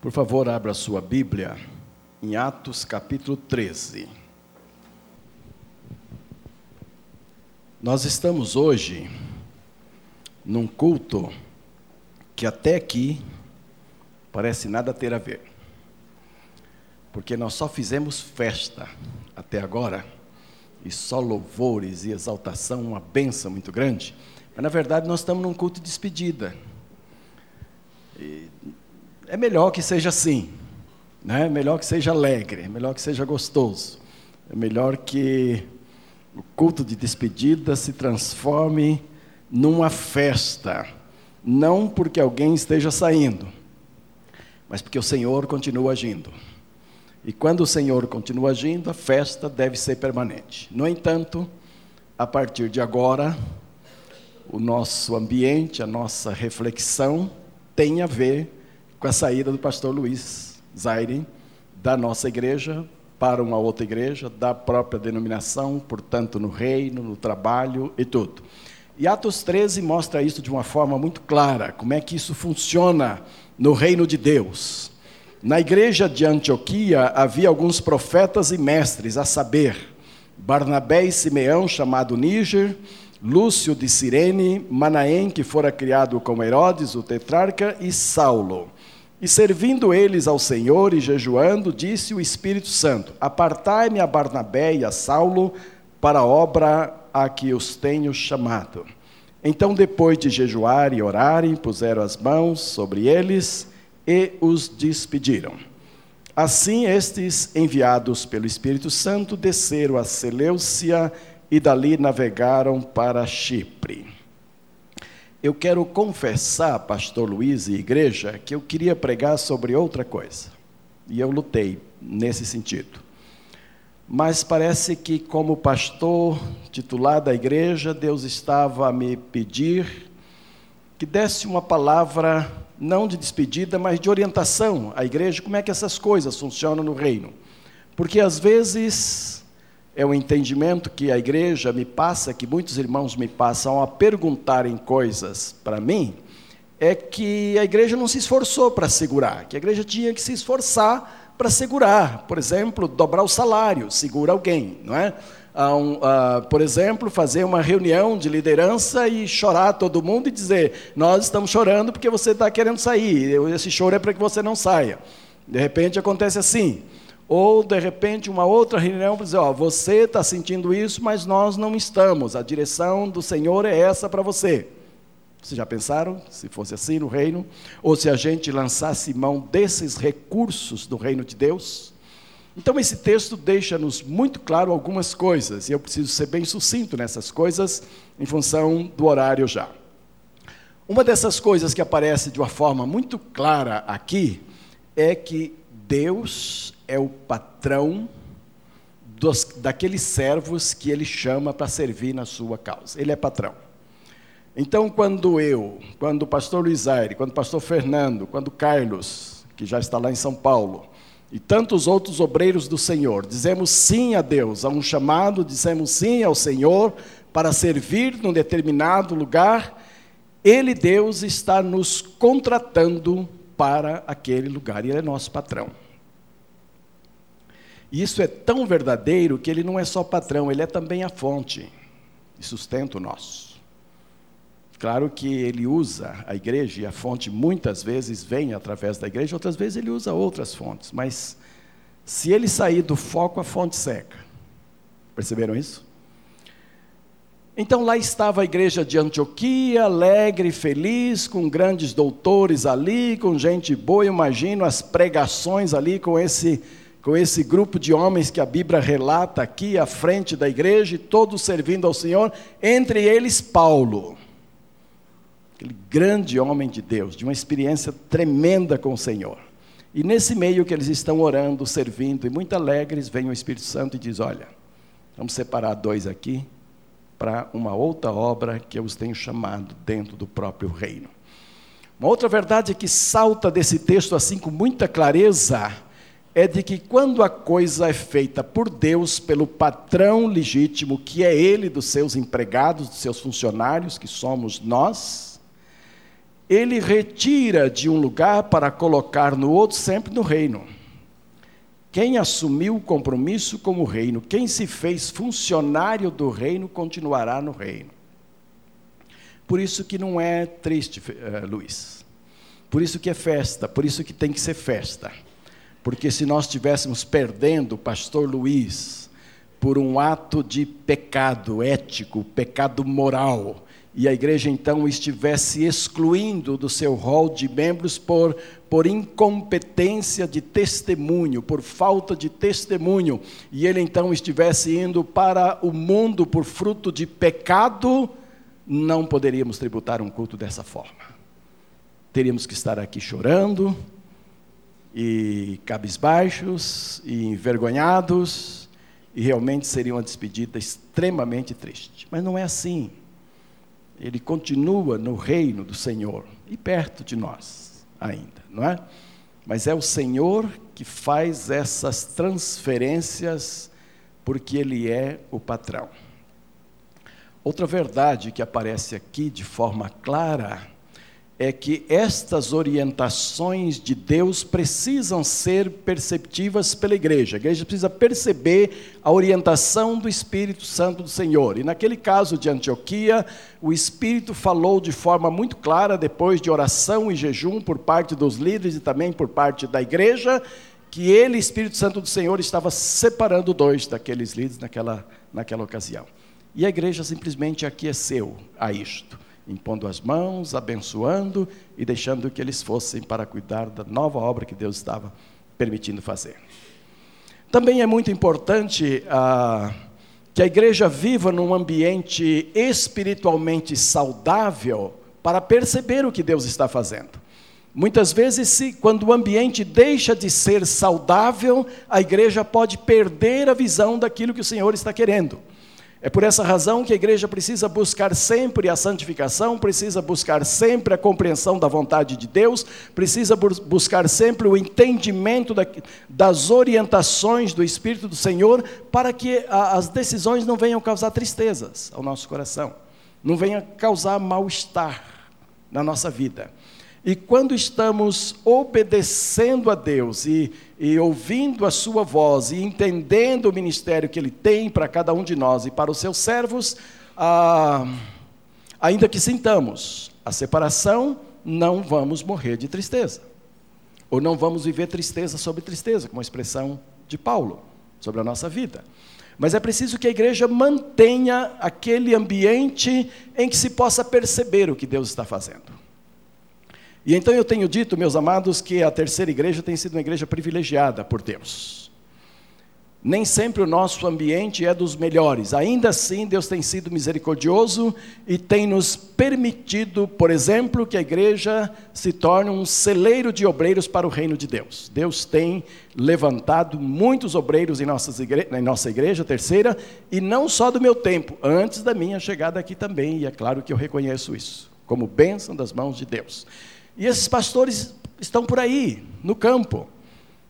Por favor, abra sua Bíblia em Atos capítulo 13. Nós estamos hoje num culto que até aqui parece nada ter a ver. Porque nós só fizemos festa até agora, e só louvores e exaltação, uma benção muito grande. Mas na verdade nós estamos num culto de despedida. E é melhor que seja assim, né? É melhor que seja alegre, é melhor que seja gostoso, é melhor que o culto de despedida se transforme numa festa, não porque alguém esteja saindo, mas porque o Senhor continua agindo. E quando o Senhor continua agindo, a festa deve ser permanente. No entanto, a partir de agora, o nosso ambiente, a nossa reflexão tem a ver com a saída do pastor Luiz Zaire da nossa igreja para uma outra igreja, da própria denominação, portanto, no reino, no trabalho e tudo. E Atos 13 mostra isso de uma forma muito clara, como é que isso funciona no reino de Deus. Na igreja de Antioquia havia alguns profetas e mestres, a saber, Barnabé e Simeão, chamado Níger, Lúcio de Cirene, Manaém, que fora criado com Herodes, o tetrarca, e Saulo. E servindo eles ao Senhor e jejuando, disse o Espírito Santo: Apartai-me a Barnabé e a Saulo para a obra a que os tenho chamado. Então, depois de jejuar e orarem, puseram as mãos sobre eles e os despediram. Assim, estes, enviados pelo Espírito Santo, desceram a Seleucia e dali navegaram para Chipre. Eu quero confessar, pastor Luiz e igreja, que eu queria pregar sobre outra coisa. E eu lutei nesse sentido. Mas parece que, como pastor titular da igreja, Deus estava a me pedir que desse uma palavra, não de despedida, mas de orientação à igreja, como é que essas coisas funcionam no reino. Porque às vezes é o entendimento que a igreja me passa, que muitos irmãos me passam a perguntarem coisas para mim, é que a igreja não se esforçou para segurar, que a igreja tinha que se esforçar para segurar. Por exemplo, dobrar o salário, segura alguém, não é? Um, uh, por exemplo, fazer uma reunião de liderança e chorar todo mundo e dizer: Nós estamos chorando porque você está querendo sair, esse choro é para que você não saia. De repente acontece assim. Ou, de repente, uma outra reunião para dizer: ó, você está sentindo isso, mas nós não estamos. A direção do Senhor é essa para você. Vocês já pensaram se fosse assim no reino? Ou se a gente lançasse mão desses recursos do reino de Deus? Então, esse texto deixa-nos muito claro algumas coisas, e eu preciso ser bem sucinto nessas coisas, em função do horário já. Uma dessas coisas que aparece de uma forma muito clara aqui é que Deus é o patrão dos, daqueles servos que ele chama para servir na sua causa. Ele é patrão. Então, quando eu, quando o pastor Luiz Aire, quando o pastor Fernando, quando o Carlos, que já está lá em São Paulo, e tantos outros obreiros do Senhor, dizemos sim a Deus, a um chamado, dizemos sim ao Senhor para servir num determinado lugar, Ele, Deus, está nos contratando para aquele lugar, e Ele é nosso patrão. E isso é tão verdadeiro que ele não é só patrão, ele é também a fonte de sustento nosso. Claro que ele usa a igreja e a fonte muitas vezes vem através da igreja, outras vezes ele usa outras fontes, mas se ele sair do foco, a fonte seca. Perceberam isso? Então lá estava a igreja de Antioquia, alegre, feliz, com grandes doutores ali, com gente boa. Imagino as pregações ali com esse com esse grupo de homens que a Bíblia relata aqui à frente da igreja, todos servindo ao Senhor, entre eles Paulo, aquele grande homem de Deus, de uma experiência tremenda com o Senhor. E nesse meio que eles estão orando, servindo e muito alegres, vem o Espírito Santo e diz: Olha, vamos separar dois aqui para uma outra obra que eu os tenho chamado dentro do próprio reino. Uma outra verdade que salta desse texto assim com muita clareza é de que quando a coisa é feita por Deus, pelo patrão legítimo, que é ele dos seus empregados, dos seus funcionários, que somos nós, ele retira de um lugar para colocar no outro, sempre no reino. Quem assumiu o compromisso com o reino, quem se fez funcionário do reino, continuará no reino. Por isso que não é triste, uh, Luiz. Por isso que é festa, por isso que tem que ser festa. Porque se nós estivéssemos perdendo o pastor Luiz por um ato de pecado ético, pecado moral, e a igreja então estivesse excluindo do seu rol de membros por, por incompetência de testemunho, por falta de testemunho, e ele então estivesse indo para o mundo por fruto de pecado, não poderíamos tributar um culto dessa forma. Teríamos que estar aqui chorando, e cabisbaixos, e envergonhados, e realmente seria uma despedida extremamente triste. Mas não é assim ele continua no reino do Senhor e perto de nós ainda, não é? Mas é o Senhor que faz essas transferências porque ele é o patrão. Outra verdade que aparece aqui de forma clara é que estas orientações de Deus precisam ser perceptivas pela igreja. A igreja precisa perceber a orientação do Espírito Santo do Senhor. E naquele caso de Antioquia, o Espírito falou de forma muito clara, depois de oração e jejum por parte dos líderes e também por parte da igreja, que ele, Espírito Santo do Senhor, estava separando dois daqueles líderes naquela, naquela ocasião. E a igreja simplesmente aqueceu a isto impondo as mãos, abençoando e deixando que eles fossem para cuidar da nova obra que Deus estava permitindo fazer. Também é muito importante ah, que a igreja viva num ambiente espiritualmente saudável para perceber o que Deus está fazendo. Muitas vezes, se, quando o ambiente deixa de ser saudável, a igreja pode perder a visão daquilo que o Senhor está querendo. É por essa razão que a igreja precisa buscar sempre a santificação, precisa buscar sempre a compreensão da vontade de Deus, precisa buscar sempre o entendimento das orientações do Espírito do Senhor, para que as decisões não venham causar tristezas ao nosso coração, não venham causar mal-estar na nossa vida. E quando estamos obedecendo a Deus e, e, ouvindo a Sua voz e entendendo o ministério que Ele tem para cada um de nós e para os seus servos, ah, ainda que sintamos a separação, não vamos morrer de tristeza. Ou não vamos viver tristeza sobre tristeza, como a expressão de Paulo sobre a nossa vida. Mas é preciso que a igreja mantenha aquele ambiente em que se possa perceber o que Deus está fazendo. E então eu tenho dito, meus amados, que a terceira igreja tem sido uma igreja privilegiada por Deus. Nem sempre o nosso ambiente é dos melhores, ainda assim Deus tem sido misericordioso e tem nos permitido, por exemplo, que a igreja se torne um celeiro de obreiros para o reino de Deus. Deus tem levantado muitos obreiros em, nossas igre... em nossa igreja, terceira, e não só do meu tempo, antes da minha chegada aqui também, e é claro que eu reconheço isso, como bênção das mãos de Deus. E esses pastores estão por aí, no campo.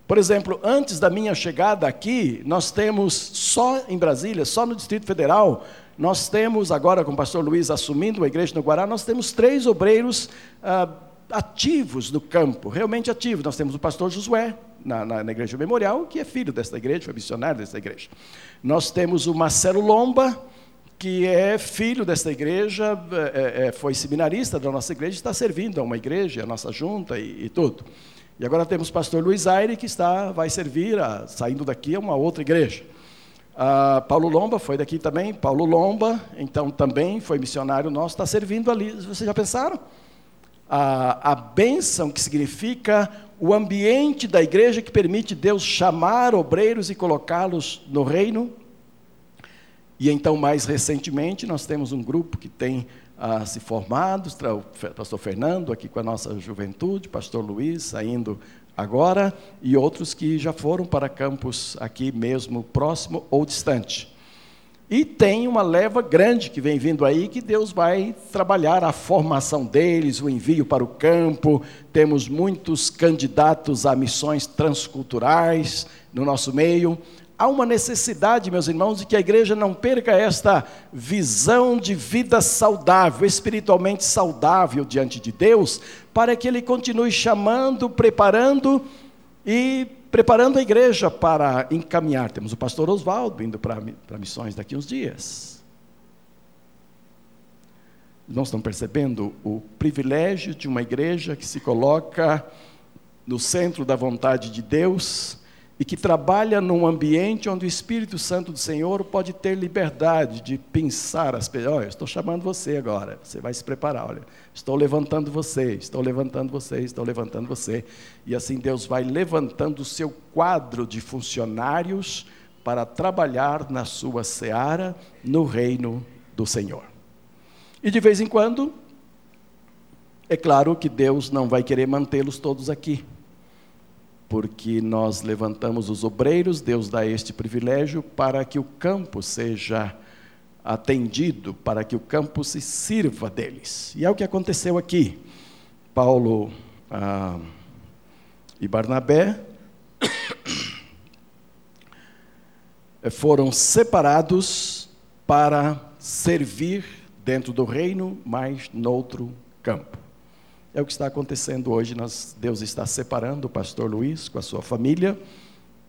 Por exemplo, antes da minha chegada aqui, nós temos só em Brasília, só no Distrito Federal, nós temos agora com o pastor Luiz assumindo a igreja no Guará, nós temos três obreiros ah, ativos no campo, realmente ativos. Nós temos o pastor Josué, na, na, na, igreja memorial, que é filho desta igreja, foi missionário desta igreja. Nós temos o Marcelo Lomba, que é filho desta igreja, é, é, foi seminarista da nossa igreja, está servindo a uma igreja, a nossa junta e, e tudo. E agora temos o pastor Luiz Aire, que está, vai servir, a, saindo daqui, a uma outra igreja. Ah, Paulo Lomba foi daqui também, Paulo Lomba, então também foi missionário nosso, está servindo ali. Vocês já pensaram? A, a bênção que significa o ambiente da igreja que permite Deus chamar obreiros e colocá-los no reino e então, mais recentemente, nós temos um grupo que tem ah, se formado, o pastor Fernando aqui com a nossa juventude, pastor Luiz saindo agora, e outros que já foram para campos aqui mesmo, próximo ou distante. E tem uma leva grande que vem vindo aí, que Deus vai trabalhar a formação deles, o envio para o campo. Temos muitos candidatos a missões transculturais no nosso meio há uma necessidade, meus irmãos, de que a igreja não perca esta visão de vida saudável, espiritualmente saudável diante de Deus, para que Ele continue chamando, preparando e preparando a igreja para encaminhar. Temos o pastor Oswaldo indo para, para missões daqui uns dias. Não estão percebendo o privilégio de uma igreja que se coloca no centro da vontade de Deus e que trabalha num ambiente onde o Espírito Santo do Senhor pode ter liberdade de pensar as pessoas. Olha, estou chamando você agora, você vai se preparar. Olha, estou levantando você, estou levantando você, estou levantando você. E assim Deus vai levantando o seu quadro de funcionários para trabalhar na sua seara, no reino do Senhor. E de vez em quando, é claro que Deus não vai querer mantê-los todos aqui porque nós levantamos os obreiros, Deus dá este privilégio para que o campo seja atendido, para que o campo se sirva deles. E é o que aconteceu aqui. Paulo ah, e Barnabé foram separados para servir dentro do reino, mas noutro campo. É o que está acontecendo hoje. Nós, Deus está separando o pastor Luiz com a sua família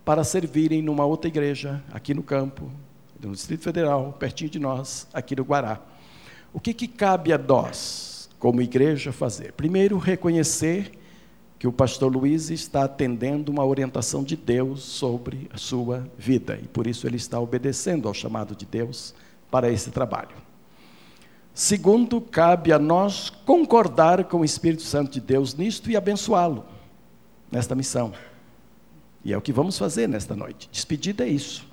para servirem numa outra igreja, aqui no campo, no Distrito Federal, pertinho de nós, aqui no Guará. O que, que cabe a nós, como igreja, fazer? Primeiro, reconhecer que o pastor Luiz está atendendo uma orientação de Deus sobre a sua vida, e por isso ele está obedecendo ao chamado de Deus para esse trabalho. Segundo, cabe a nós concordar com o Espírito Santo de Deus nisto e abençoá-lo nesta missão. E é o que vamos fazer nesta noite. Despedida é isso.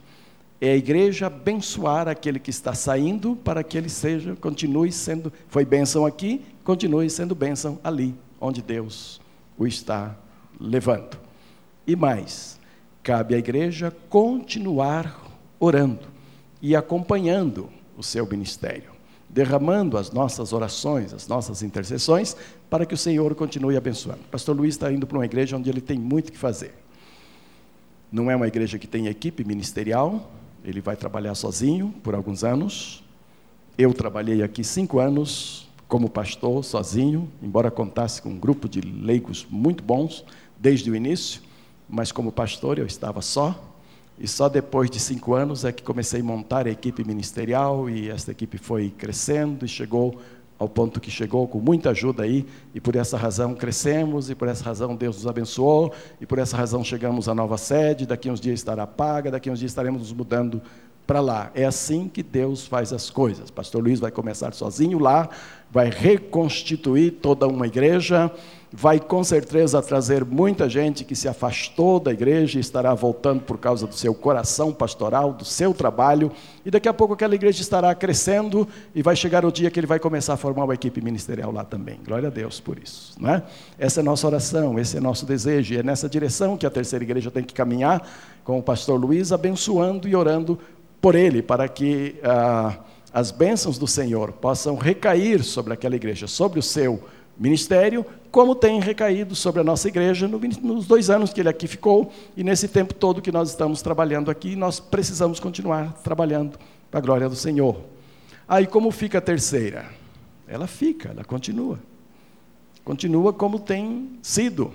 É a igreja abençoar aquele que está saindo para que ele seja, continue sendo, foi bênção aqui, continue sendo bênção ali, onde Deus o está levando. E mais, cabe à igreja continuar orando e acompanhando o seu ministério derramando as nossas orações, as nossas intercessões, para que o Senhor continue abençoando. O pastor Luiz está indo para uma igreja onde ele tem muito que fazer. Não é uma igreja que tem equipe ministerial, ele vai trabalhar sozinho por alguns anos. Eu trabalhei aqui cinco anos como pastor, sozinho, embora contasse com um grupo de leigos muito bons desde o início, mas como pastor eu estava só, e só depois de cinco anos é que comecei a montar a equipe ministerial e essa equipe foi crescendo e chegou ao ponto que chegou com muita ajuda aí, e por essa razão crescemos, e por essa razão Deus nos abençoou, e por essa razão chegamos à nova sede, daqui uns dias estará paga, daqui uns dias estaremos nos mudando para lá. É assim que Deus faz as coisas. Pastor Luiz vai começar sozinho lá, vai reconstituir toda uma igreja, vai com certeza trazer muita gente que se afastou da igreja e estará voltando por causa do seu coração pastoral, do seu trabalho, e daqui a pouco aquela igreja estará crescendo e vai chegar o dia que ele vai começar a formar uma equipe ministerial lá também. Glória a Deus por isso. Não é? Essa é nossa oração, esse é nosso desejo, e é nessa direção que a terceira igreja tem que caminhar, com o pastor Luiz, abençoando e orando por ele, para que ah, as bênçãos do Senhor possam recair sobre aquela igreja, sobre o seu ministério, como tem recaído sobre a nossa igreja nos dois anos que ele aqui ficou e nesse tempo todo que nós estamos trabalhando aqui, nós precisamos continuar trabalhando para a glória do Senhor. Aí como fica a terceira? Ela fica, ela continua. Continua como tem sido.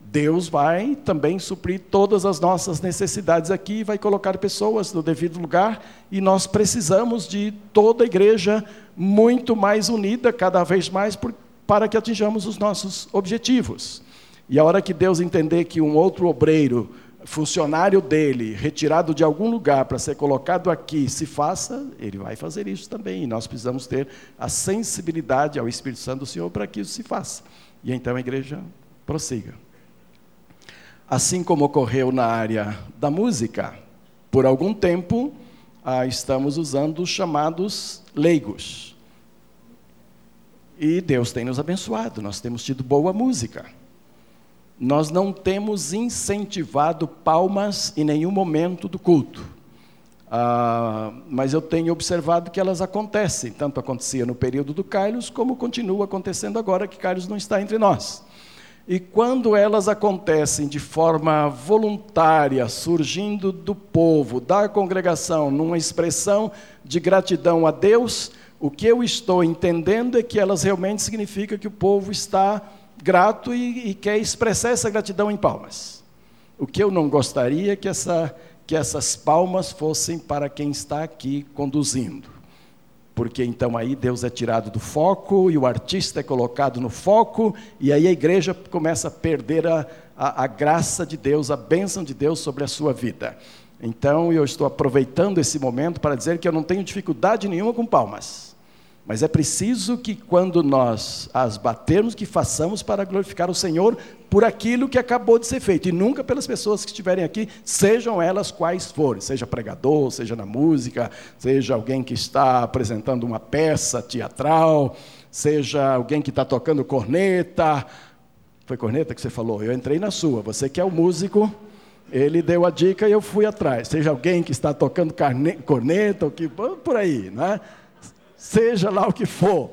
Deus vai também suprir todas as nossas necessidades aqui, vai colocar pessoas no devido lugar, e nós precisamos de toda a igreja muito mais unida, cada vez mais, por, para que atinjamos os nossos objetivos. E a hora que Deus entender que um outro obreiro, funcionário dele, retirado de algum lugar para ser colocado aqui, se faça, ele vai fazer isso também. E nós precisamos ter a sensibilidade ao Espírito Santo do Senhor para que isso se faça. E então a igreja prossiga. Assim como ocorreu na área da música, por algum tempo ah, estamos usando os chamados leigos. E Deus tem nos abençoado, nós temos tido boa música. Nós não temos incentivado palmas em nenhum momento do culto. Ah, mas eu tenho observado que elas acontecem, tanto acontecia no período do Carlos, como continua acontecendo agora que Carlos não está entre nós. E quando elas acontecem de forma voluntária, surgindo do povo, da congregação, numa expressão de gratidão a Deus, o que eu estou entendendo é que elas realmente significam que o povo está grato e, e quer expressar essa gratidão em palmas. O que eu não gostaria é que, essa, que essas palmas fossem para quem está aqui conduzindo porque então aí Deus é tirado do foco e o artista é colocado no foco, e aí a igreja começa a perder a, a, a, graça de Deus, a bênção de Deus sobre a sua vida. Então eu estou aproveitando esse momento para dizer que eu não tenho dificuldade nenhuma com palmas. Mas é preciso que quando nós as batermos, que façamos para glorificar o Senhor por aquilo que acabou de ser feito, e nunca pelas pessoas que estiverem aqui, sejam elas quais forem, seja pregador, seja na música, seja alguém que está apresentando uma peça teatral, seja alguém que está tocando corneta. Foi corneta que você falou? Eu entrei na sua. Você que é o músico, ele deu a dica e eu fui atrás. Seja alguém que está tocando corneta, ou que, por aí, né? seja lá o que for.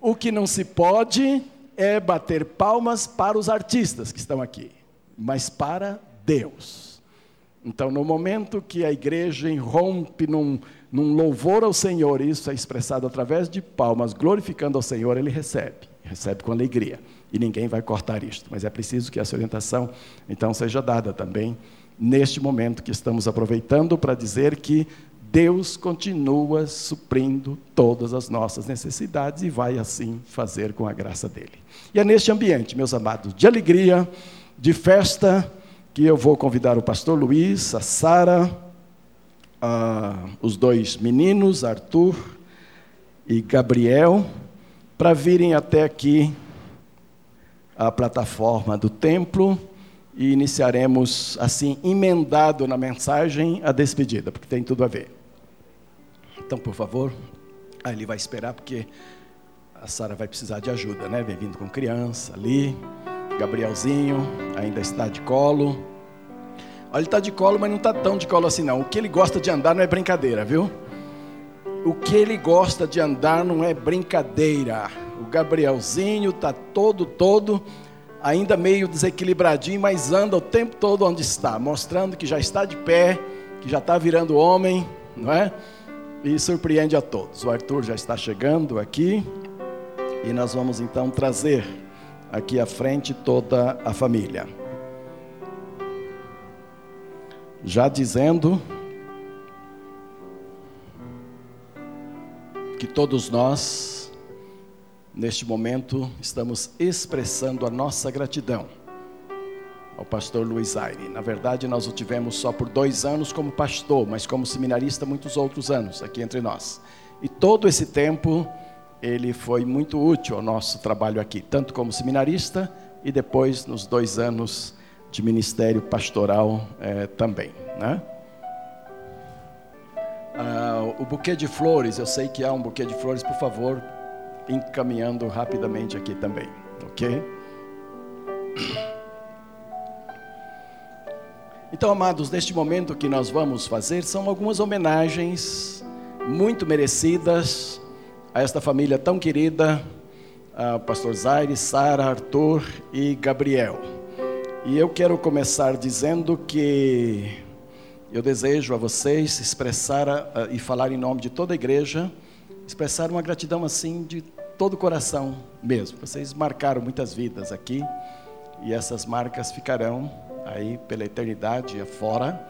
O que não se pode é bater palmas para os artistas que estão aqui, mas para Deus. Então, no momento que a igreja irrompe num, num louvor ao Senhor, isso é expressado através de palmas, glorificando ao Senhor, ele recebe, recebe com alegria. E ninguém vai cortar isto, mas é preciso que essa orientação, então, seja dada também neste momento que estamos aproveitando para dizer que Deus continua suprindo todas as nossas necessidades e vai assim fazer com a graça dele. E é neste ambiente, meus amados, de alegria, de festa, que eu vou convidar o pastor Luiz, a Sara, os dois meninos, Arthur e Gabriel, para virem até aqui a plataforma do templo e iniciaremos assim emendado na mensagem a despedida, porque tem tudo a ver. Então, por favor. Aí ele vai esperar porque a Sara vai precisar de ajuda, né? Vem vindo com criança ali. Gabrielzinho ainda está de colo. Olha, ele está de colo, mas não está tão de colo assim não. O que ele gosta de andar não é brincadeira, viu? O que ele gosta de andar não é brincadeira. O Gabrielzinho está todo, todo, ainda meio desequilibradinho, mas anda o tempo todo onde está, mostrando que já está de pé, que já está virando homem, não é? e surpreende a todos. O Arthur já está chegando aqui e nós vamos então trazer aqui à frente toda a família. Já dizendo que todos nós, neste momento, estamos expressando a nossa gratidão ao pastor Luiz Aire. Na verdade, nós o tivemos só por dois anos como pastor, mas como seminarista muitos outros anos aqui entre nós. E todo esse tempo ele foi muito útil ao nosso trabalho aqui, tanto como seminarista e depois nos dois anos de ministério pastoral é, também, né? Ah, o buquê de flores, eu sei que há um buquê de flores, por favor, encaminhando rapidamente aqui também, ok? Então, amados, neste momento que nós vamos fazer são algumas homenagens muito merecidas a esta família tão querida, a pastor Zaire, Sara, Arthur e Gabriel. E eu quero começar dizendo que eu desejo a vocês expressar e falar em nome de toda a igreja, expressar uma gratidão assim de todo o coração mesmo. Vocês marcaram muitas vidas aqui e essas marcas ficarão aí pela eternidade afora.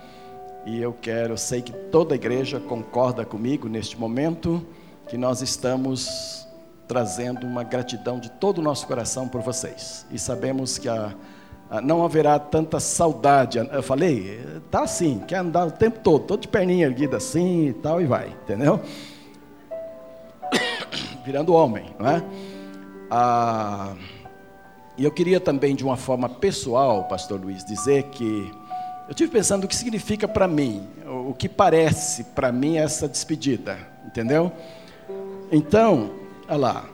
E eu quero, sei que toda a igreja concorda comigo neste momento, que nós estamos trazendo uma gratidão de todo o nosso coração por vocês. E sabemos que a, a, não haverá tanta saudade. Eu falei, tá assim, quer andar o tempo todo, todo de perninha erguida assim e tal, e vai, entendeu? Virando homem, não é? Ah, e eu queria também, de uma forma pessoal, Pastor Luiz, dizer que eu tive pensando o que significa para mim, o que parece para mim essa despedida, entendeu? Então, olha lá,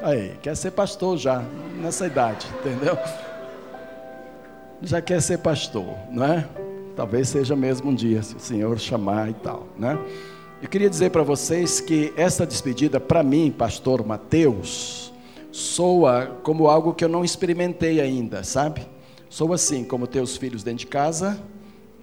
aí, quer ser pastor já, nessa idade, entendeu? Já quer ser pastor, não é? Talvez seja mesmo um dia, se o Senhor chamar e tal, né? Eu queria dizer para vocês que essa despedida, para mim, pastor Mateus, soa como algo que eu não experimentei ainda, sabe? Soa assim, como ter os filhos dentro de casa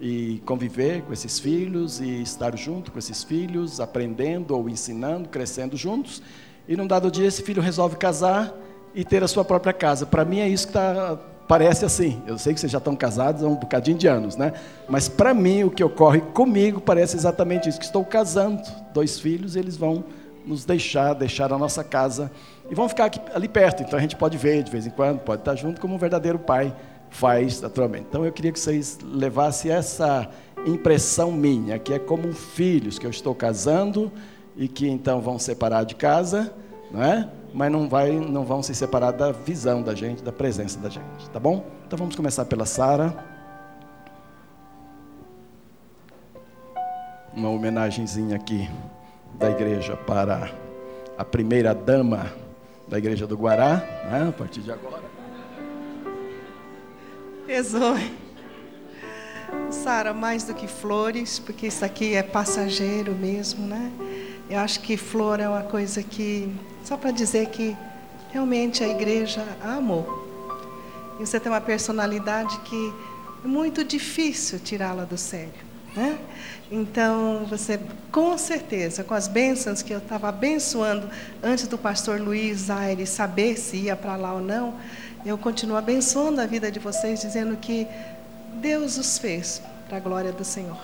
e conviver com esses filhos e estar junto com esses filhos, aprendendo ou ensinando, crescendo juntos. E num dado dia esse filho resolve casar e ter a sua própria casa. Para mim é isso que tá, parece assim. Eu sei que vocês já estão casados há um bocadinho de anos, né? Mas para mim o que ocorre comigo parece exatamente isso: que estou casando dois filhos, e eles vão nos deixar, deixar a nossa casa e vão ficar aqui, ali perto. Então a gente pode ver de vez em quando, pode estar junto, como um verdadeiro pai faz naturalmente. Então eu queria que vocês levassem essa impressão minha, que é como filhos que eu estou casando e que então vão separar de casa, não é? Mas não, vai, não vão se separar da visão da gente, da presença da gente, tá bom? Então vamos começar pela Sara. Uma homenagenzinha aqui da igreja para a primeira dama da igreja do Guará, né? a partir de agora. Exoe. Sara, mais do que flores, porque isso aqui é passageiro mesmo, né? Eu acho que flor é uma coisa que, só para dizer que realmente a igreja amou. E você tem uma personalidade que é muito difícil tirá-la do sério. Né? Então, você, com certeza, com as bênçãos que eu estava abençoando antes do pastor Luiz Aires saber se ia para lá ou não, eu continuo abençoando a vida de vocês, dizendo que Deus os fez para a glória do Senhor.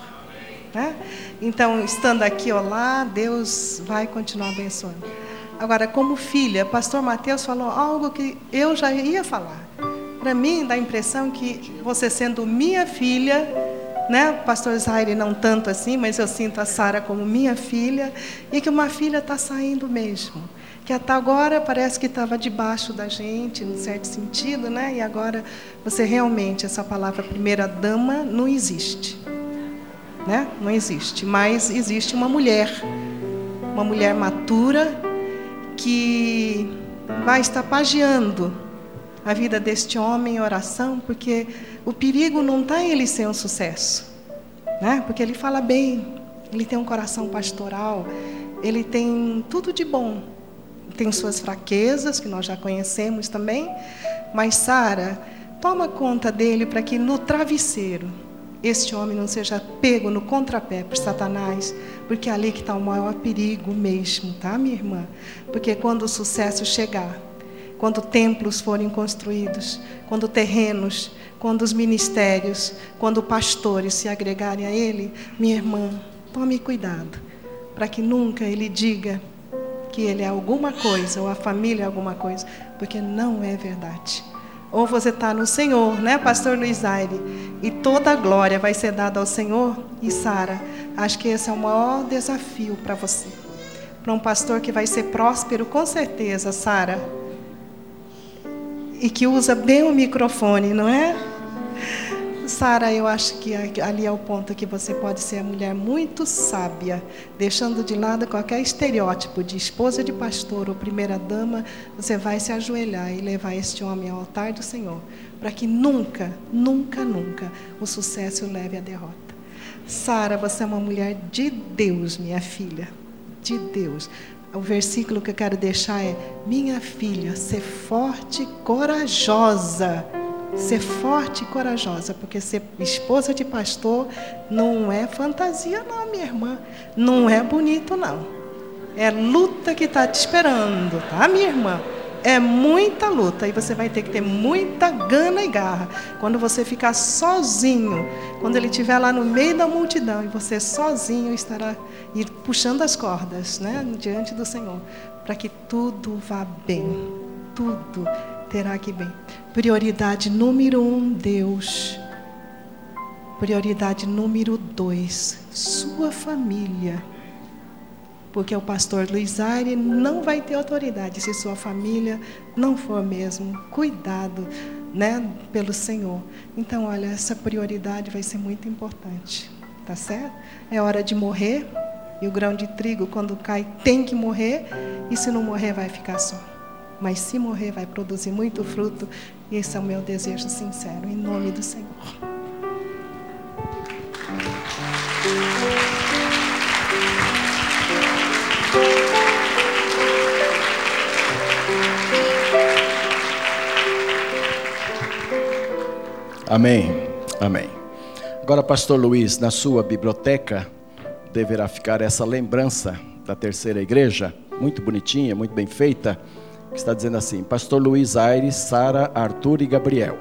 Né? Então, estando aqui ou lá, Deus vai continuar abençoando. Agora, como filha, pastor Mateus falou algo que eu já ia falar. Para mim, dá a impressão que você sendo minha filha, né? Pastor Zaire não tanto assim, mas eu sinto a Sara como minha filha e que uma filha está saindo mesmo. Que até agora parece que estava debaixo da gente, no certo sentido, né? E agora você realmente essa palavra primeira dama não existe, né? Não existe, mas existe uma mulher, uma mulher matura que vai estar pagiando a vida deste homem em oração, porque o perigo não está em ele ser um sucesso, né? porque ele fala bem, ele tem um coração pastoral, ele tem tudo de bom. Tem suas fraquezas, que nós já conhecemos também, mas Sara, toma conta dele para que no travesseiro este homem não seja pego no contrapé por Satanás, porque é ali que está o maior perigo mesmo, tá, minha irmã? Porque quando o sucesso chegar, quando templos forem construídos, quando terrenos, quando os ministérios, quando pastores se agregarem a ele, minha irmã, tome cuidado, para que nunca ele diga que ele é alguma coisa ou a família é alguma coisa, porque não é verdade. Ou você está no Senhor, né, Pastor Luiz Aire, e toda a glória vai ser dada ao Senhor. E Sara, acho que esse é o maior desafio para você. Para um pastor que vai ser próspero, com certeza, Sara e que usa bem o microfone, não é? Sara, eu acho que ali é o ponto que você pode ser a mulher muito sábia, deixando de lado qualquer estereótipo de esposa de pastor ou primeira dama, você vai se ajoelhar e levar este homem ao altar do Senhor, para que nunca, nunca, nunca o sucesso leve à derrota. Sara, você é uma mulher de Deus, minha filha, de Deus o versículo que eu quero deixar é: Minha filha, ser forte e corajosa. Ser forte e corajosa, porque ser esposa de pastor não é fantasia, não, minha irmã. Não é bonito, não. É luta que está te esperando, tá, minha irmã? É muita luta e você vai ter que ter muita gana e garra. Quando você ficar sozinho, quando ele estiver lá no meio da multidão e você sozinho estará ir puxando as cordas, né, diante do Senhor, para que tudo vá bem. Tudo terá que bem. Prioridade número um, Deus. Prioridade número dois, sua família porque o pastor Luiz Aire não vai ter autoridade se sua família não for mesmo cuidado né, pelo Senhor. Então, olha, essa prioridade vai ser muito importante, tá certo? É hora de morrer, e o grão de trigo, quando cai, tem que morrer, e se não morrer, vai ficar só mas se morrer vai produzir muito fruto, e esse é o meu desejo sincero, em nome do Senhor. Amém. Amém. Agora, pastor Luiz, na sua biblioteca deverá ficar essa lembrança da terceira igreja, muito bonitinha, muito bem feita que está dizendo assim: Pastor Luiz Aires, Sara, Arthur e Gabriel.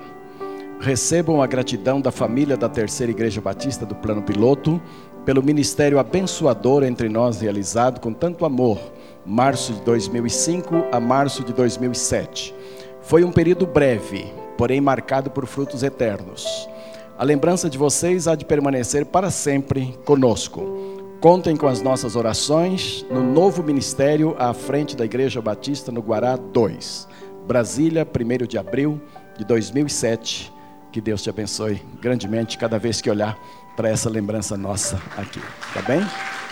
Recebam a gratidão da família da Terceira Igreja Batista do Plano Piloto pelo ministério abençoador entre nós realizado com tanto amor, março de 2005 a março de 2007. Foi um período breve, porém marcado por frutos eternos. A lembrança de vocês há de permanecer para sempre conosco. Contem com as nossas orações no novo ministério à frente da Igreja Batista no Guará 2, Brasília, 1 de abril de 2007. Que Deus te abençoe grandemente cada vez que olhar para essa lembrança nossa aqui. Tá bem?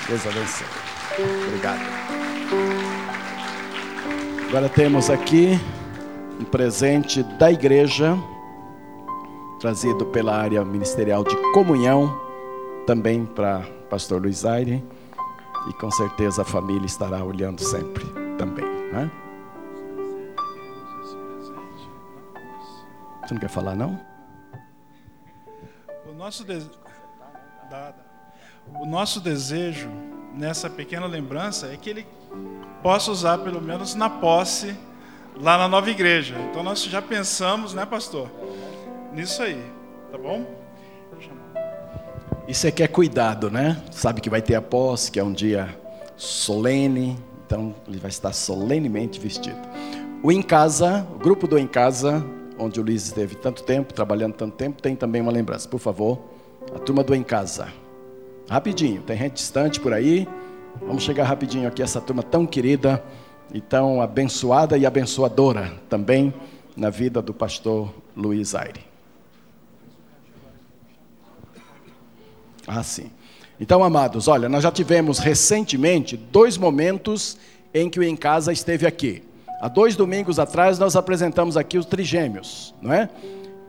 Deus abençoe. Obrigado. Agora temos aqui um presente da igreja, trazido pela área ministerial de comunhão, também para pastor Luiz Aire, e com certeza a família estará olhando sempre também. Né? Você não quer falar, não? O nosso, de... o nosso desejo nessa pequena lembrança é que ele possa usar pelo menos na posse lá na nova igreja. Então nós já pensamos, né, pastor? Nisso aí, tá bom? Isso é que é cuidado, né? Sabe que vai ter a posse, que é um dia solene, então ele vai estar solenemente vestido. O Em Casa, o grupo do Em Casa, onde o Luiz esteve tanto tempo, trabalhando tanto tempo, tem também uma lembrança. Por favor, a turma do Em Casa. Rapidinho, tem gente distante por aí. Vamos chegar rapidinho aqui, essa turma tão querida e tão abençoada e abençoadora também na vida do pastor Luiz Aire. Ah, sim. Então, amados, olha, nós já tivemos recentemente dois momentos em que o Em Casa esteve aqui. Há dois domingos atrás nós apresentamos aqui os trigêmeos, não é?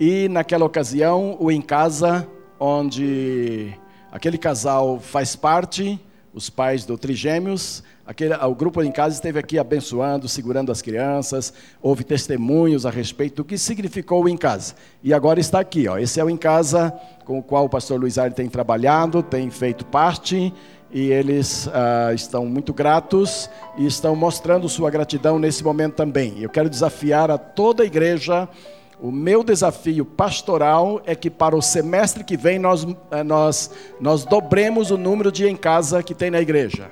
E naquela ocasião, o Em Casa, onde aquele casal faz parte, os pais do trigêmeos, Aquele, o grupo em casa esteve aqui abençoando, segurando as crianças, houve testemunhos a respeito do que significou o em casa. E agora está aqui, ó. esse é o em casa com o qual o pastor Luiz Ari tem trabalhado, tem feito parte, e eles ah, estão muito gratos e estão mostrando sua gratidão nesse momento também. Eu quero desafiar a toda a igreja. O meu desafio pastoral é que para o semestre que vem nós, eh, nós, nós dobremos o número de em casa que tem na igreja.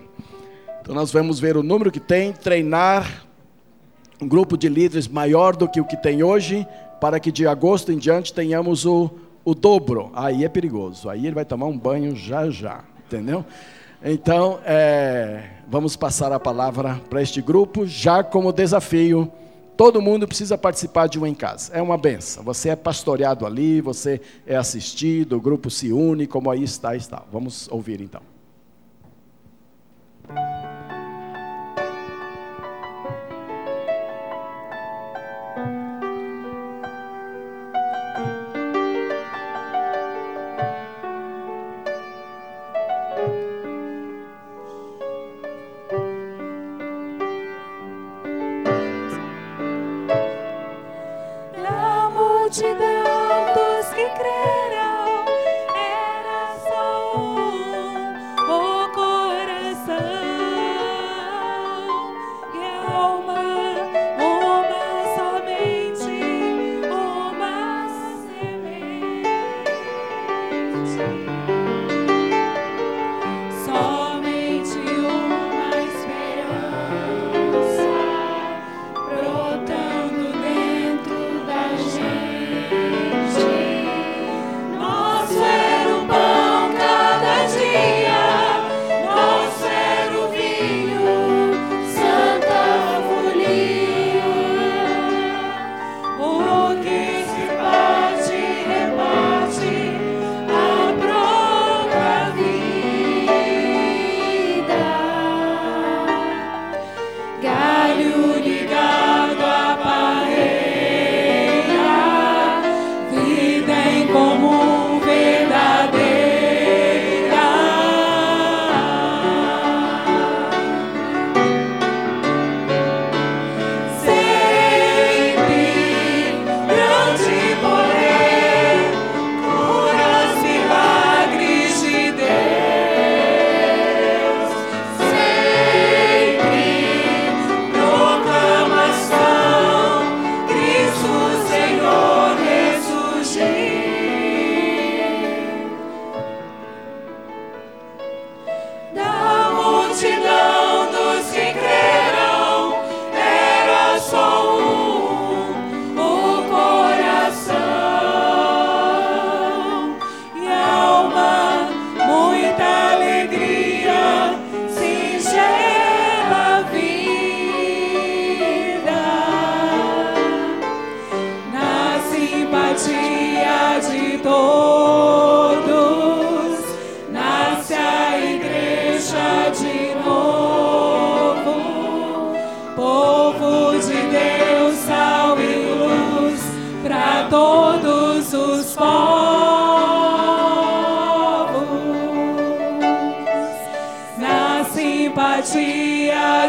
Então nós vamos ver o número que tem, treinar um grupo de líderes maior do que o que tem hoje, para que de agosto em diante tenhamos o, o dobro. Aí é perigoso, aí ele vai tomar um banho já já, entendeu? Então, é, vamos passar a palavra para este grupo, já como desafio. Todo mundo precisa participar de um em casa. É uma benção. Você é pastoreado ali, você é assistido, o grupo se une, como aí está, está. Vamos ouvir então.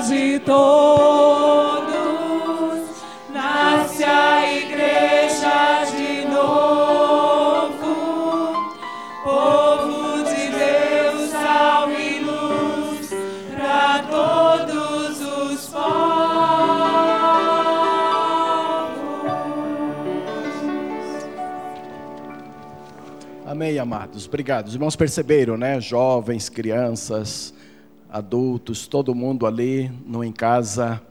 De todos, nasce a igreja de novo, povo de Deus, sal e luz para todos os povos. Amém, amados. Obrigado. Os irmãos perceberam, né? Jovens, crianças, adultos, todo mundo ali, no em casa,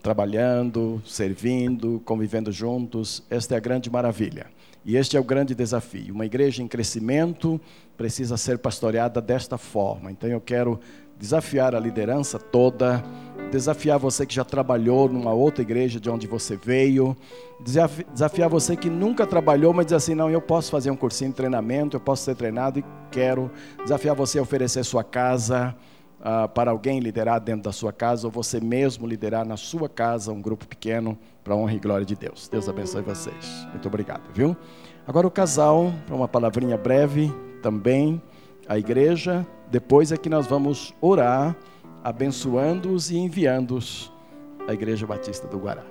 trabalhando, servindo, convivendo juntos. Esta é a grande maravilha. E este é o grande desafio. Uma igreja em crescimento precisa ser pastoreada desta forma. Então eu quero desafiar a liderança toda, desafiar você que já trabalhou numa outra igreja de onde você veio, desafi- desafiar você que nunca trabalhou, mas diz assim: não, eu posso fazer um cursinho de treinamento, eu posso ser treinado e quero. Desafiar você a oferecer sua casa ah, para alguém liderar dentro da sua casa, ou você mesmo liderar na sua casa um grupo pequeno para honra e glória de Deus. Deus abençoe vocês. Muito obrigado, viu? Agora o casal, para uma palavrinha breve também, a igreja. Depois é que nós vamos orar, abençoando-os e enviando-os à Igreja Batista do Guará.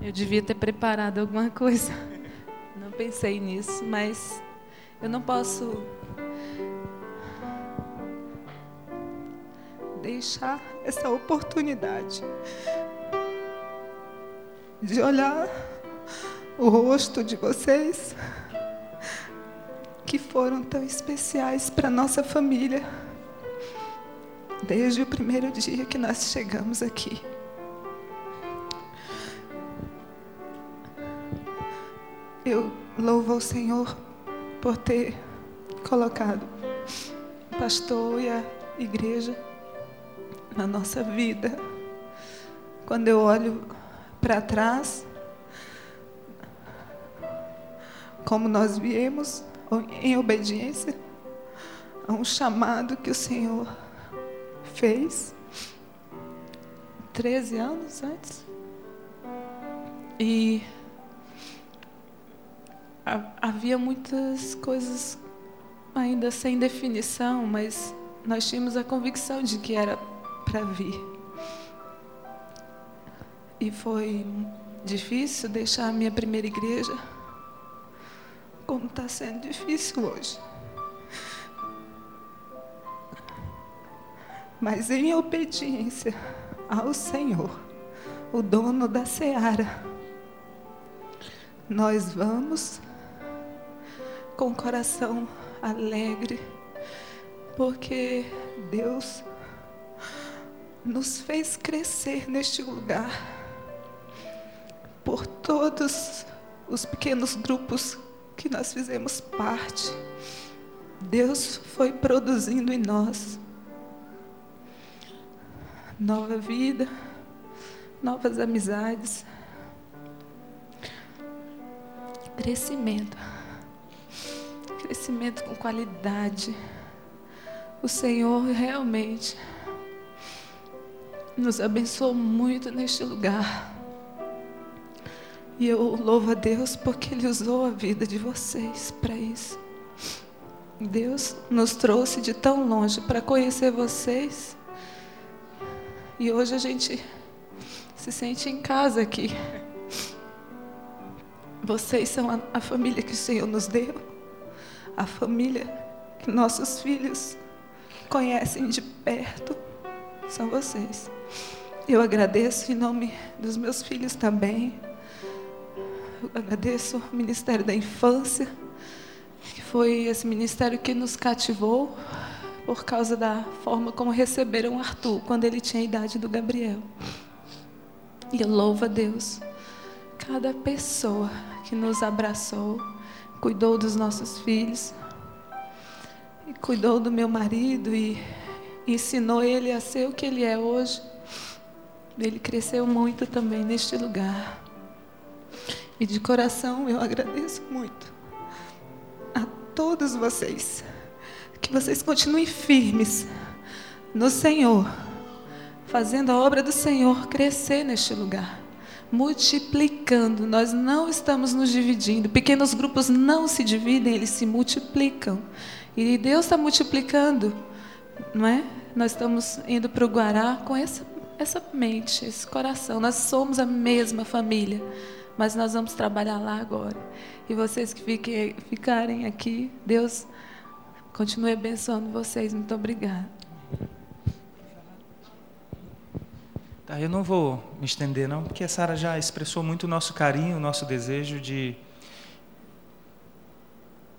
Eu devia ter preparado alguma coisa. Pensei nisso, mas eu não posso deixar essa oportunidade de olhar o rosto de vocês que foram tão especiais para nossa família desde o primeiro dia que nós chegamos aqui. Eu louvo ao Senhor por ter colocado o pastor e a igreja na nossa vida. Quando eu olho para trás, como nós viemos em obediência a um chamado que o Senhor fez 13 anos antes. E havia muitas coisas ainda sem definição, mas nós tínhamos a convicção de que era para vir. E foi difícil deixar a minha primeira igreja, como está sendo difícil hoje. Mas em obediência ao Senhor, o dono da seara, nós vamos com o coração alegre, porque Deus nos fez crescer neste lugar por todos os pequenos grupos que nós fizemos parte. Deus foi produzindo em nós nova vida, novas amizades, crescimento, crescimento com qualidade. O Senhor realmente nos abençoou muito neste lugar. E eu louvo a Deus porque Ele usou a vida de vocês para isso. Deus nos trouxe de tão longe para conhecer vocês. E hoje a gente se sente em casa aqui. Vocês são a, a família que o Senhor nos deu, a família que nossos filhos conhecem de perto. São vocês. Eu agradeço em nome dos meus filhos também. Eu agradeço o Ministério da Infância, que foi esse ministério que nos cativou por causa da forma como receberam Arthur quando ele tinha a idade do Gabriel. E eu louvo a Deus, cada pessoa que nos abraçou, cuidou dos nossos filhos, e cuidou do meu marido e ensinou ele a ser o que ele é hoje. Ele cresceu muito também neste lugar. E de coração eu agradeço muito a todos vocês. Que vocês continuem firmes no Senhor, fazendo a obra do Senhor crescer neste lugar. Multiplicando. Nós não estamos nos dividindo. Pequenos grupos não se dividem, eles se multiplicam. E Deus está multiplicando, não é? Nós estamos indo para o Guará com essa, essa mente, esse coração. Nós somos a mesma família, mas nós vamos trabalhar lá agora. E vocês que fiquem, ficarem aqui, Deus continue abençoando vocês. Muito obrigada. Tá, eu não vou me estender, não, porque a Sara já expressou muito o nosso carinho, o nosso desejo de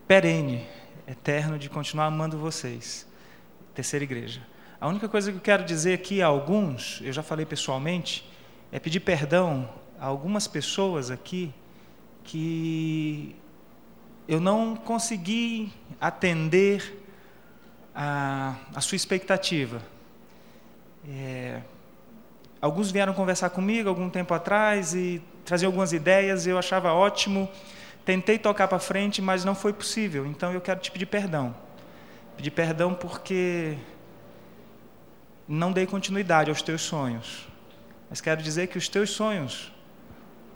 perene, eterno, de continuar amando vocês. Terceira igreja. A única coisa que eu quero dizer aqui a alguns, eu já falei pessoalmente, é pedir perdão a algumas pessoas aqui que eu não consegui atender a, a sua expectativa. É, Alguns vieram conversar comigo algum tempo atrás e traziam algumas ideias, eu achava ótimo. Tentei tocar para frente, mas não foi possível. Então eu quero te pedir perdão. Pedir perdão porque não dei continuidade aos teus sonhos. Mas quero dizer que os teus sonhos,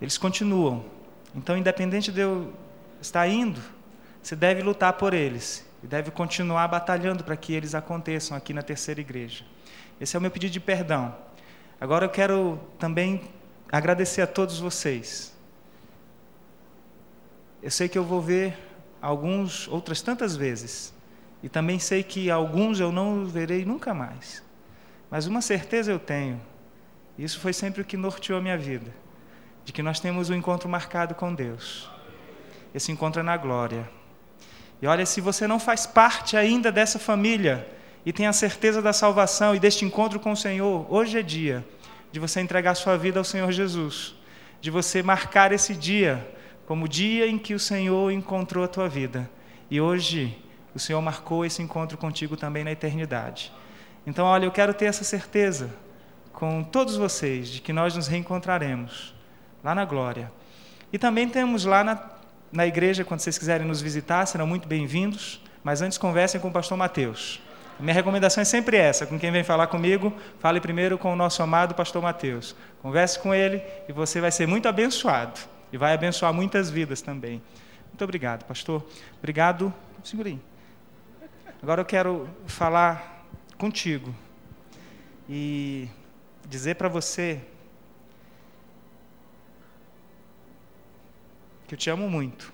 eles continuam. Então, independente de eu estar indo, você deve lutar por eles e deve continuar batalhando para que eles aconteçam aqui na terceira igreja. Esse é o meu pedido de perdão. Agora eu quero também agradecer a todos vocês. Eu sei que eu vou ver alguns outras tantas vezes. E também sei que alguns eu não verei nunca mais. Mas uma certeza eu tenho. Isso foi sempre o que norteou a minha vida, de que nós temos um encontro marcado com Deus. Esse encontro é na glória. E olha, se você não faz parte ainda dessa família, e tenha certeza da salvação e deste encontro com o Senhor, hoje é dia de você entregar sua vida ao Senhor Jesus, de você marcar esse dia como o dia em que o Senhor encontrou a tua vida. E hoje o Senhor marcou esse encontro contigo também na eternidade. Então, olha, eu quero ter essa certeza com todos vocês de que nós nos reencontraremos lá na glória. E também temos lá na, na igreja, quando vocês quiserem nos visitar, serão muito bem-vindos. Mas antes conversem com o pastor Mateus. Minha recomendação é sempre essa: com quem vem falar comigo, fale primeiro com o nosso amado pastor Mateus. Converse com ele e você vai ser muito abençoado. E vai abençoar muitas vidas também. Muito obrigado, pastor. Obrigado. Segura aí. Agora eu quero falar contigo e dizer para você que eu te amo muito.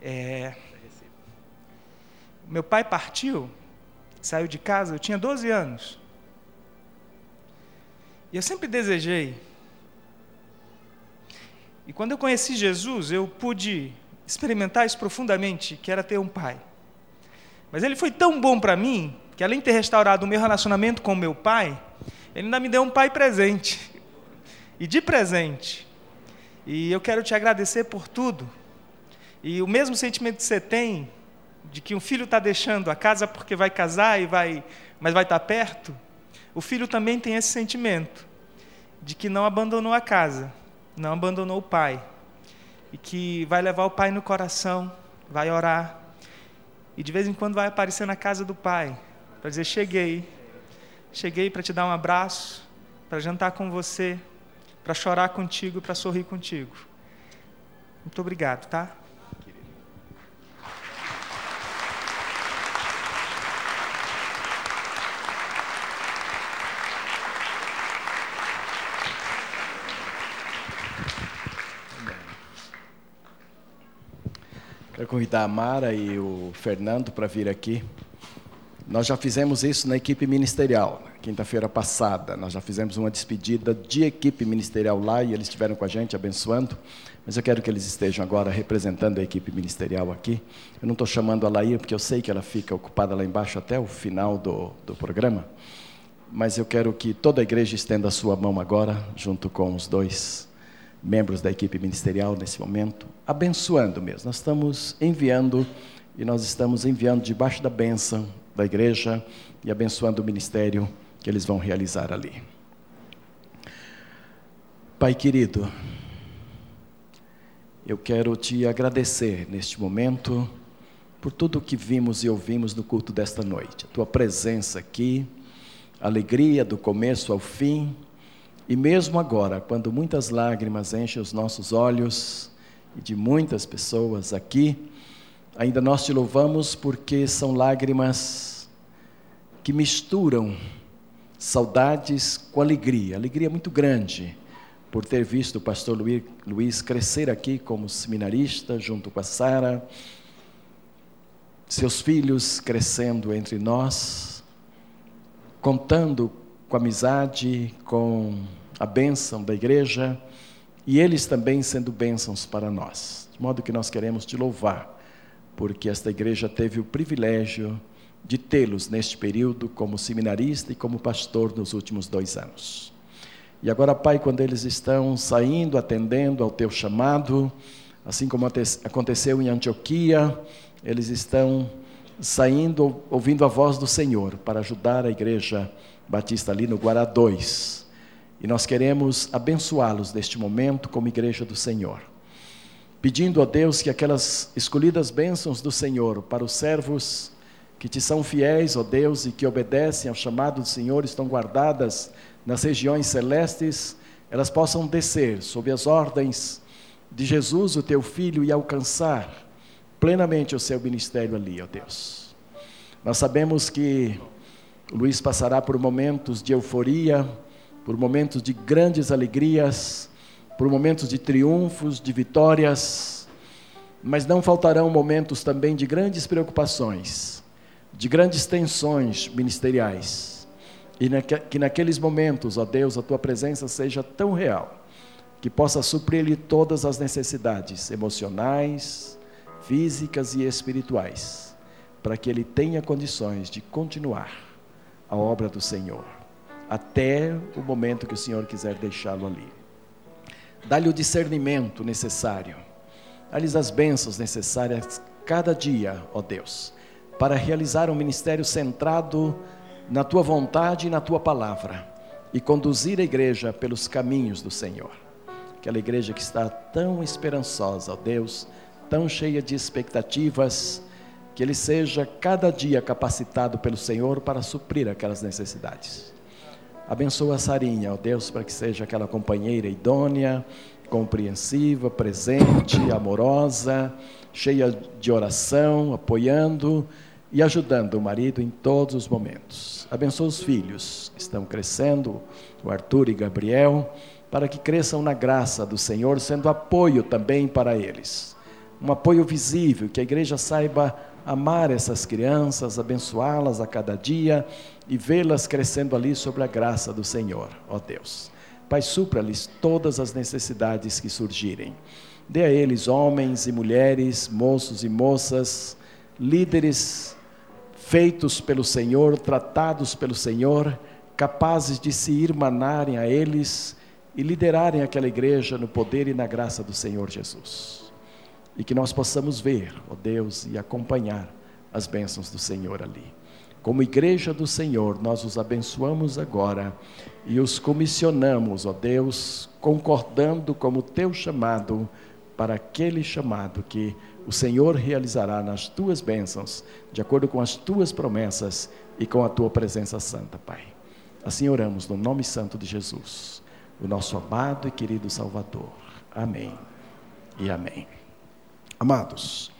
É, meu pai partiu, saiu de casa, eu tinha 12 anos. E eu sempre desejei. E quando eu conheci Jesus, eu pude experimentar isso profundamente, que era ter um pai. Mas ele foi tão bom para mim, que além de ter restaurado o meu relacionamento com meu pai, ele ainda me deu um pai presente. E de presente. E eu quero te agradecer por tudo. E o mesmo sentimento que você tem de que um filho está deixando a casa porque vai casar e vai, mas vai estar tá perto, o filho também tem esse sentimento de que não abandonou a casa, não abandonou o pai e que vai levar o pai no coração, vai orar e de vez em quando vai aparecer na casa do pai para dizer cheguei, cheguei para te dar um abraço, para jantar com você, para chorar contigo, para sorrir contigo. Muito obrigado, tá? Quero convidar a Mara e o Fernando para vir aqui. Nós já fizemos isso na equipe ministerial, quinta-feira passada. Nós já fizemos uma despedida de equipe ministerial lá e eles estiveram com a gente abençoando. Mas eu quero que eles estejam agora representando a equipe ministerial aqui. Eu não estou chamando a Laíra porque eu sei que ela fica ocupada lá embaixo até o final do, do programa. Mas eu quero que toda a igreja estenda a sua mão agora, junto com os dois membros da equipe ministerial nesse momento, abençoando mesmo. Nós estamos enviando e nós estamos enviando debaixo da bênção da igreja e abençoando o ministério que eles vão realizar ali. Pai querido, eu quero te agradecer neste momento por tudo o que vimos e ouvimos no culto desta noite. A tua presença aqui, a alegria do começo ao fim, E mesmo agora, quando muitas lágrimas enchem os nossos olhos, e de muitas pessoas aqui, ainda nós te louvamos porque são lágrimas que misturam saudades com alegria, alegria muito grande por ter visto o pastor Luiz crescer aqui como seminarista junto com a Sara, seus filhos crescendo entre nós, contando com amizade, com a bênção da igreja e eles também sendo bênçãos para nós. De modo que nós queremos te louvar, porque esta igreja teve o privilégio de tê-los neste período como seminarista e como pastor nos últimos dois anos. E agora, Pai, quando eles estão saindo, atendendo ao teu chamado, assim como aconteceu em Antioquia, eles estão saindo, ouvindo a voz do Senhor para ajudar a igreja batista ali no Guará 2. E nós queremos abençoá-los neste momento como igreja do Senhor. Pedindo a Deus que aquelas escolhidas bênçãos do Senhor para os servos que te são fiéis, ó Deus, e que obedecem ao chamado do Senhor, estão guardadas nas regiões celestes, elas possam descer sob as ordens de Jesus, o teu filho, e alcançar plenamente o seu ministério ali, ó Deus. Nós sabemos que Luiz passará por momentos de euforia, por momentos de grandes alegrias, por momentos de triunfos, de vitórias, mas não faltarão momentos também de grandes preocupações, de grandes tensões ministeriais. E que naqueles momentos, ó Deus, a tua presença seja tão real, que possa suprir-lhe todas as necessidades emocionais, físicas e espirituais, para que ele tenha condições de continuar a obra do Senhor até o momento que o Senhor quiser deixá-lo ali. Dá-lhe o discernimento necessário, dá-lhes as bênçãos necessárias cada dia, ó Deus, para realizar um ministério centrado na tua vontade e na tua palavra e conduzir a igreja pelos caminhos do Senhor. Aquela igreja que está tão esperançosa, ó Deus, tão cheia de expectativas, que ele seja cada dia capacitado pelo Senhor para suprir aquelas necessidades. Abençoa a Sarinha, ó Deus, para que seja aquela companheira idônea, compreensiva, presente, amorosa, cheia de oração, apoiando e ajudando o marido em todos os momentos. Abençoa os filhos que estão crescendo, o Arthur e Gabriel, para que cresçam na graça do Senhor, sendo apoio também para eles. Um apoio visível, que a igreja saiba amar essas crianças, abençoá-las a cada dia e vê-las crescendo ali sobre a graça do Senhor, ó Deus. Pai, supra-lhes todas as necessidades que surgirem. Dê a eles homens e mulheres, moços e moças, líderes feitos pelo Senhor, tratados pelo Senhor, capazes de se irmanarem a eles e liderarem aquela igreja no poder e na graça do Senhor Jesus. E que nós possamos ver, ó Deus, e acompanhar as bênçãos do Senhor ali. Como igreja do Senhor, nós os abençoamos agora e os comissionamos, ó Deus, concordando como teu chamado para aquele chamado que o Senhor realizará nas tuas bênçãos, de acordo com as tuas promessas e com a tua presença santa, Pai. Assim oramos no nome santo de Jesus, o nosso amado e querido Salvador. Amém e amém. Amados,